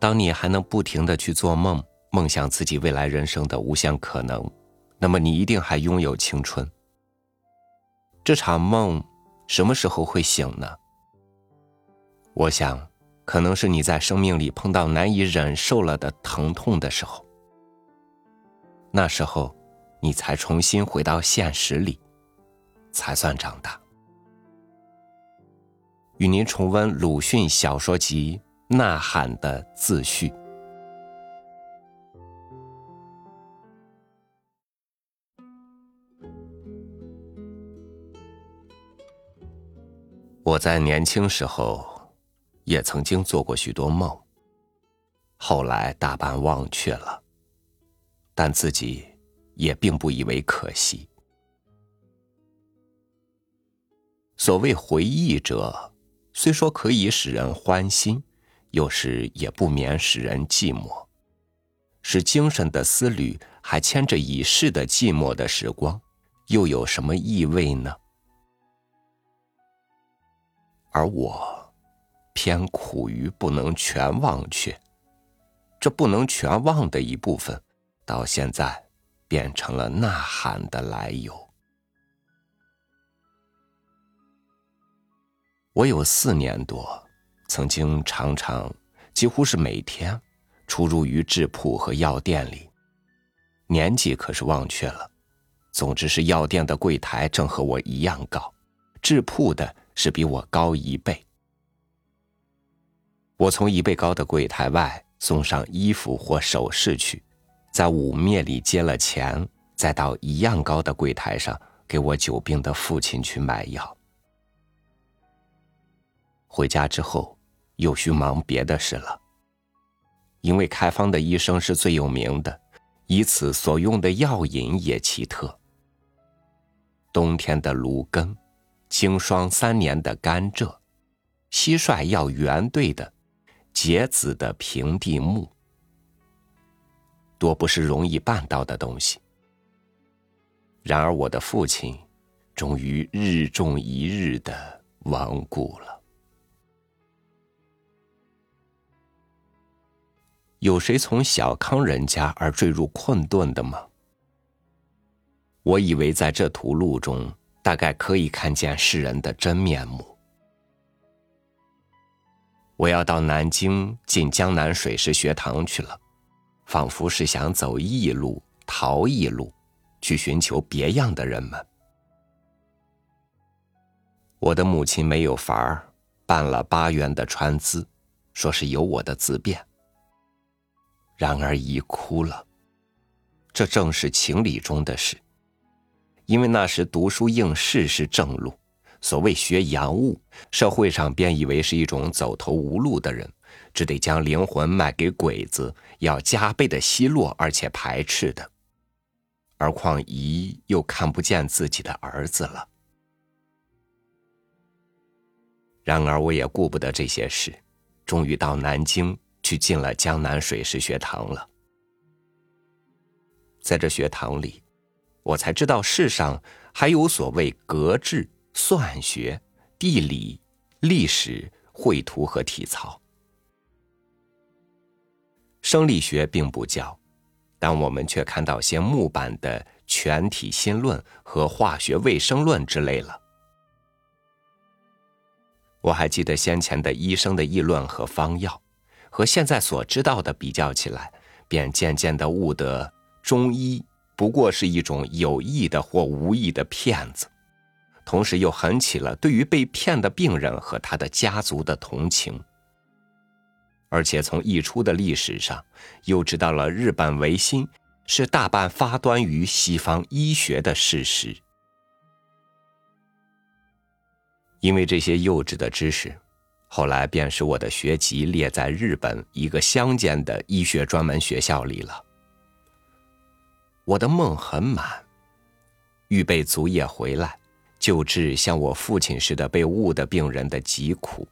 当你还能不停的去做梦，梦想自己未来人生的无限可能，那么你一定还拥有青春。这场梦什么时候会醒呢？我想，可能是你在生命里碰到难以忍受了的疼痛的时候。那时候，你才重新回到现实里，才算长大。与您重温鲁迅小说集《呐喊》的自序。我在年轻时候，也曾经做过许多梦，后来大半忘却了，但自己也并不以为可惜。所谓回忆者，虽说可以使人欢心，有时也不免使人寂寞。使精神的思虑还牵着已逝的寂寞的时光，又有什么意味呢？而我，偏苦于不能全忘却。这不能全忘的一部分，到现在变成了呐喊的来由。我有四年多，曾经常常，几乎是每天，出入于制铺和药店里。年纪可是忘却了，总之是药店的柜台正和我一样高，制铺的。是比我高一倍。我从一倍高的柜台外送上衣服或首饰去，在五面里接了钱，再到一样高的柜台上给我久病的父亲去买药。回家之后，又需忙别的事了。因为开方的医生是最有名的，以此所用的药引也奇特。冬天的芦根。经霜三年的甘蔗，蟋蟀要圆对的，结子的平地木，多不是容易办到的东西。然而我的父亲，终于日重一日的亡故了。有谁从小康人家而坠入困顿的吗？我以为在这途路中。大概可以看见世人的真面目。我要到南京进江南水师学堂去了，仿佛是想走异路、逃异路，去寻求别样的人们。我的母亲没有法儿，办了八元的川资，说是有我的自便。然而已哭了，这正是情理中的事。因为那时读书应试是正路，所谓学洋务，社会上便以为是一种走投无路的人，只得将灵魂卖给鬼子，要加倍的奚落而且排斥的。而况姨又看不见自己的儿子了。然而我也顾不得这些事，终于到南京去进了江南水师学堂了。在这学堂里。我才知道世上还有所谓格致、算学、地理、历史、绘图和体操。生理学并不教，但我们却看到些木板的全体新论和化学卫生论之类了。我还记得先前的医生的议论和方药，和现在所知道的比较起来，便渐渐的悟得中医。不过是一种有意的或无意的骗子，同时又很起了对于被骗的病人和他的家族的同情。而且从溢出的历史上，又知道了日本维新是大半发端于西方医学的事实。因为这些幼稚的知识，后来便使我的学籍列在日本一个乡间的医学专门学校里了。我的梦很满，预备足夜回来，救治像我父亲似的被误的病人的疾苦。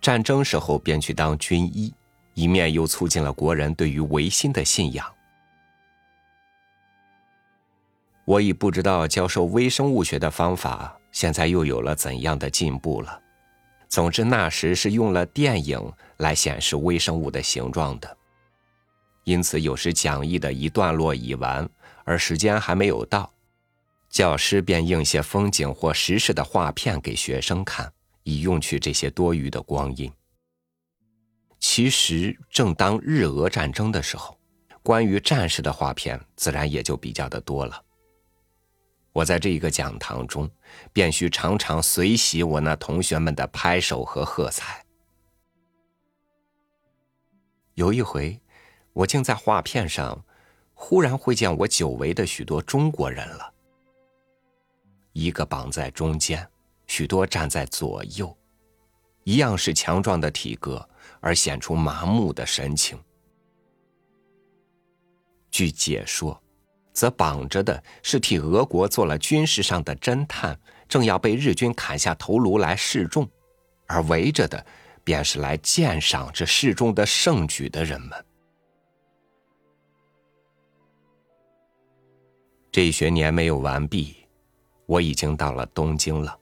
战争时候便去当军医，一面又促进了国人对于维新的信仰。我已不知道教授微生物学的方法现在又有了怎样的进步了。总之，那时是用了电影来显示微生物的形状的，因此有时讲义的一段落已完，而时间还没有到，教师便映些风景或时事的画片给学生看，以用去这些多余的光阴。其实，正当日俄战争的时候，关于战士的画片自然也就比较的多了。我在这一个讲堂中，便需常常随喜我那同学们的拍手和喝彩。有一回，我竟在画片上忽然会见我久违的许多中国人了，一个绑在中间，许多站在左右，一样是强壮的体格，而显出麻木的神情。据解说。则绑着的是替俄国做了军事上的侦探，正要被日军砍下头颅来示众；而围着的，便是来鉴赏这示众的盛举的人们。这一学年没有完毕，我已经到了东京了。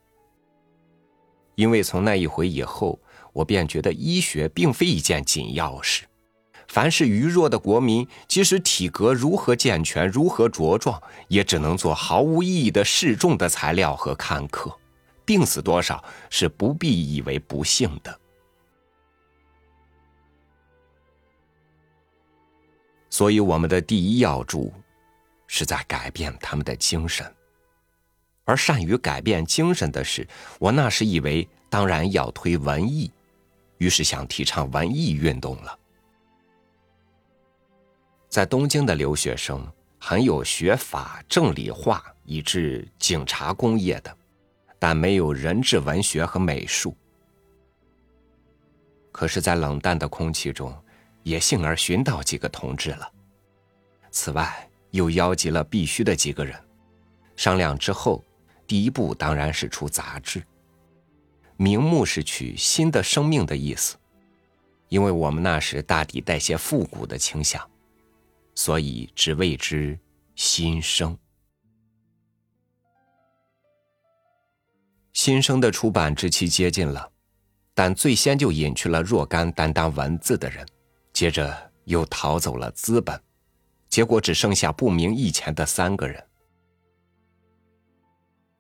因为从那一回以后，我便觉得医学并非一件紧要事。凡是愚弱的国民，即使体格如何健全、如何茁壮，也只能做毫无意义的示众的材料和看客。病死多少是不必以为不幸的。所以，我们的第一要助，是在改变他们的精神。而善于改变精神的是，我那时以为当然要推文艺，于是想提倡文艺运动了。在东京的留学生很有学法、政理化以至警察工业的，但没有人质文学和美术。可是，在冷淡的空气中，也幸而寻到几个同志了。此外，又邀集了必须的几个人，商量之后，第一步当然是出杂志，名目是取“新的生命”的意思，因为我们那时大抵带些复古的倾向。所以只谓之新生。新生的出版之期接近了，但最先就隐去了若干担当文字的人，接着又逃走了资本，结果只剩下不明义钱的三个人。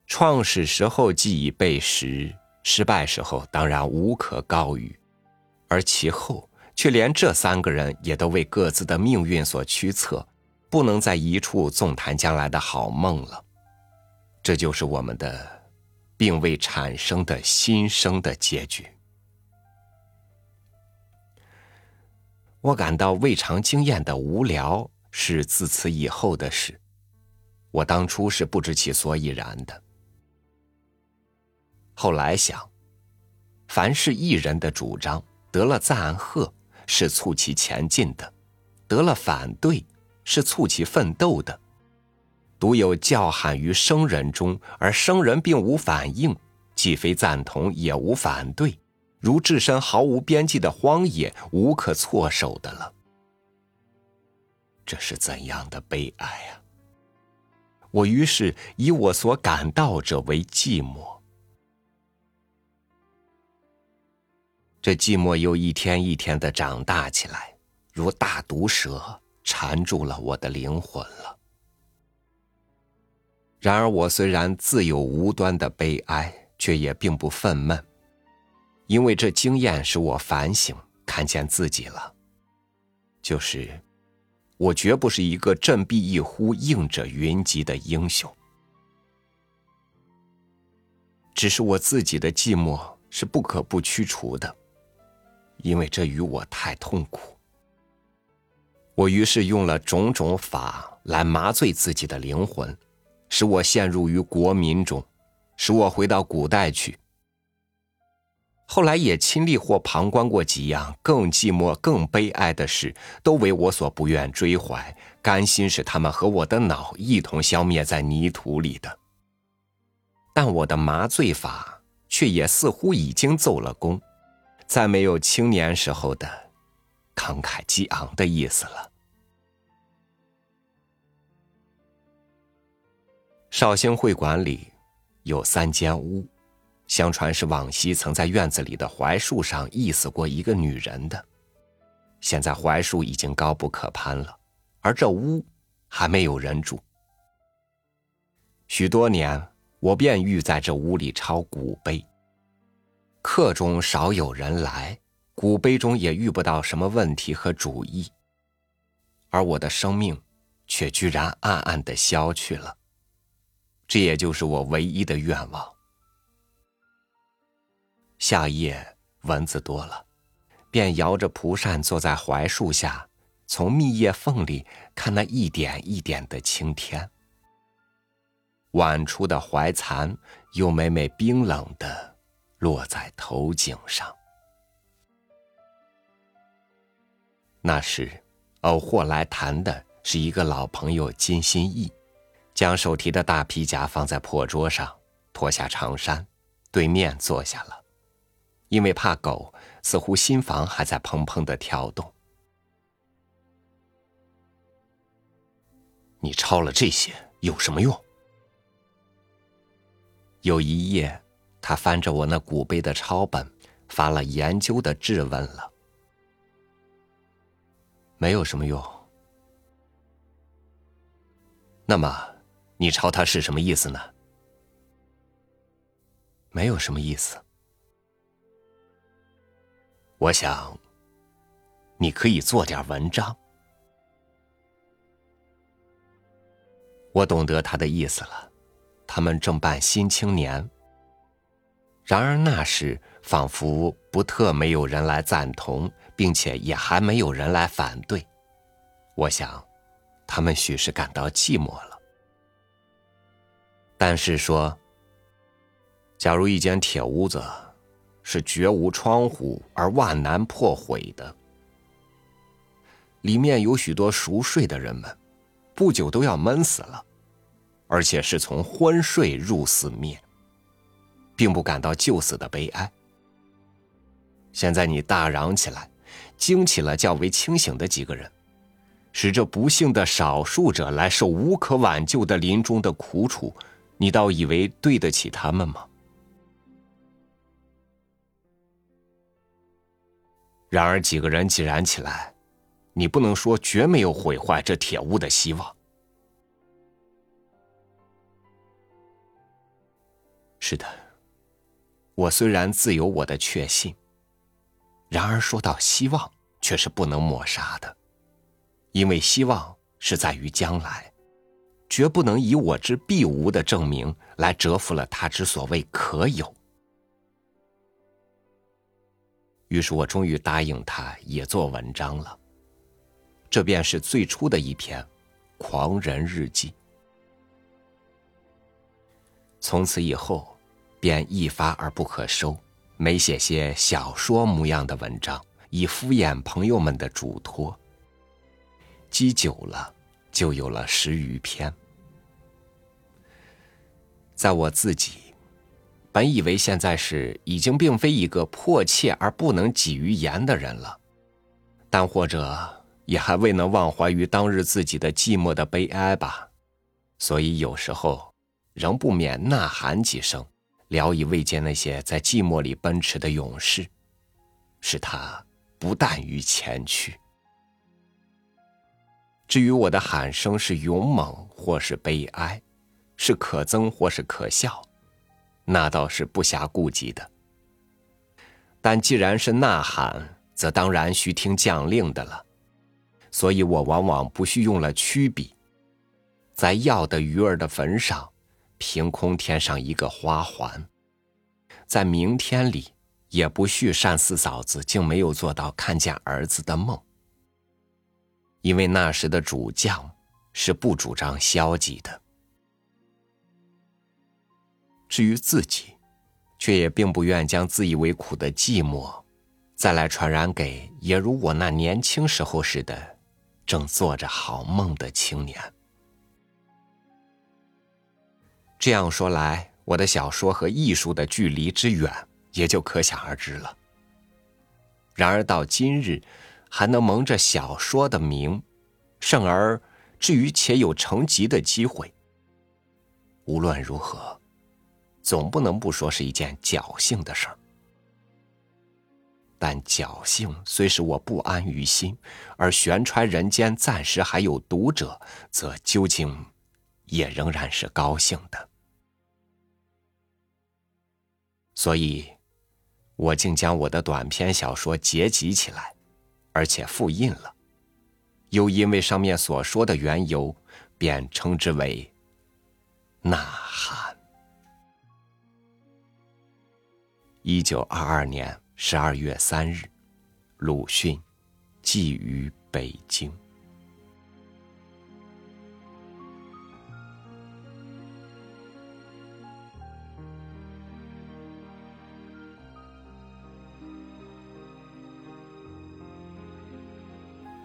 创始时候既已备实，失败时候当然无可告语，而其后。却连这三个人也都为各自的命运所驱策，不能在一处纵谈将来的好梦了。这就是我们的并未产生的新生的结局。我感到未尝经验的无聊是自此以后的事，我当初是不知其所以然的。后来想，凡是一人的主张得了赞贺。是促其前进的，得了反对是促其奋斗的。独有叫喊于生人中，而生人并无反应，既非赞同也无反对，如置身毫无边际的荒野，无可措手的了。这是怎样的悲哀啊！我于是以我所感到者为寂寞。这寂寞又一天一天的长大起来，如大毒蛇缠住了我的灵魂了。然而我虽然自有无端的悲哀，却也并不愤懑，因为这经验使我反省，看见自己了。就是，我绝不是一个振臂一呼应者云集的英雄，只是我自己的寂寞是不可不驱除的。因为这与我太痛苦，我于是用了种种法来麻醉自己的灵魂，使我陷入于国民中，使我回到古代去。后来也亲历或旁观过几样更寂寞、更悲哀的事，都为我所不愿追怀，甘心使他们和我的脑一同消灭在泥土里的。但我的麻醉法却也似乎已经奏了功。再没有青年时候的慷慨激昂的意思了。绍兴会馆里有三间屋，相传是往昔曾在院子里的槐树上缢死过一个女人的。现在槐树已经高不可攀了，而这屋还没有人住。许多年，我便欲在这屋里抄古碑。客中少有人来，古碑中也遇不到什么问题和主意，而我的生命却居然暗暗的消去了。这也就是我唯一的愿望。夏夜蚊子多了，便摇着蒲扇坐在槐树下，从密叶缝里看那一点一点的青天。晚出的槐蚕又每每冰冷的落在头颈上。那时，偶或来谈的是一个老朋友金心义，将手提的大皮夹放在破桌上，脱下长衫，对面坐下了。因为怕狗，似乎心房还在砰砰的跳动。你抄了这些有什么用？有一夜，他翻着我那古碑的抄本，发了研究的质问了。没有什么用。那么，你抄它是什么意思呢？没有什么意思。我想，你可以做点文章。我懂得他的意思了，他们正办《新青年》。然而那时仿佛不特没有人来赞同，并且也还没有人来反对。我想，他们许是感到寂寞了。但是说，假如一间铁屋子。是绝无窗户而万难破毁的，里面有许多熟睡的人们，不久都要闷死了，而且是从昏睡入死灭，并不感到救死的悲哀。现在你大嚷起来，惊起了较为清醒的几个人，使这不幸的少数者来受无可挽救的临终的苦楚，你倒以为对得起他们吗？然而，几个人既然起来，你不能说绝没有毁坏这铁屋的希望。是的，我虽然自有我的确信，然而说到希望，却是不能抹杀的，因为希望是在于将来，绝不能以我之必无的证明来折服了他之所谓可有。于是我终于答应他，也做文章了。这便是最初的一篇《狂人日记》。从此以后，便一发而不可收，每写些小说模样的文章，以敷衍朋友们的嘱托。积久了，就有了十余篇。在我自己。本以为现在是已经并非一个迫切而不能给于言的人了，但或者也还未能忘怀于当日自己的寂寞的悲哀吧，所以有时候仍不免呐喊几声，聊以慰藉那些在寂寞里奔驰的勇士，使他不惮于前去。至于我的喊声是勇猛或是悲哀，是可憎或是可笑。那倒是不暇顾及的，但既然是呐喊，则当然需听将令的了。所以我往往不需用了曲笔，在要的鱼儿的坟上，凭空添上一个花环。在明天里，也不续单四嫂子竟没有做到看见儿子的梦，因为那时的主将是不主张消极的。至于自己，却也并不愿将自以为苦的寂寞，再来传染给也如我那年轻时候似的，正做着好梦的青年。这样说来，我的小说和艺术的距离之远，也就可想而知了。然而到今日，还能蒙着小说的名，甚而至于且有成集的机会。无论如何。总不能不说是一件侥幸的事儿。但侥幸虽使我不安于心，而悬揣人间暂时还有读者，则究竟也仍然是高兴的。所以，我竟将我的短篇小说结集起来，而且复印了。又因为上面所说的缘由，便称之为《呐喊》。一九二二年十二月三日，鲁迅寄于北京。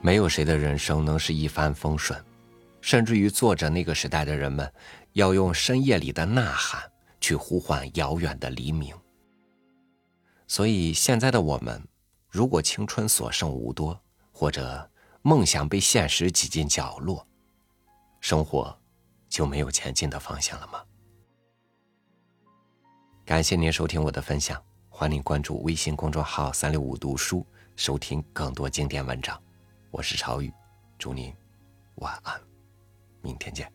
没有谁的人生能是一帆风顺，甚至于作者那个时代的人们，要用深夜里的呐喊去呼唤遥远的黎明。所以现在的我们，如果青春所剩无多，或者梦想被现实挤进角落，生活就没有前进的方向了吗？感谢您收听我的分享，欢迎关注微信公众号“三六五读书”，收听更多经典文章。我是朝雨，祝您晚安，明天见。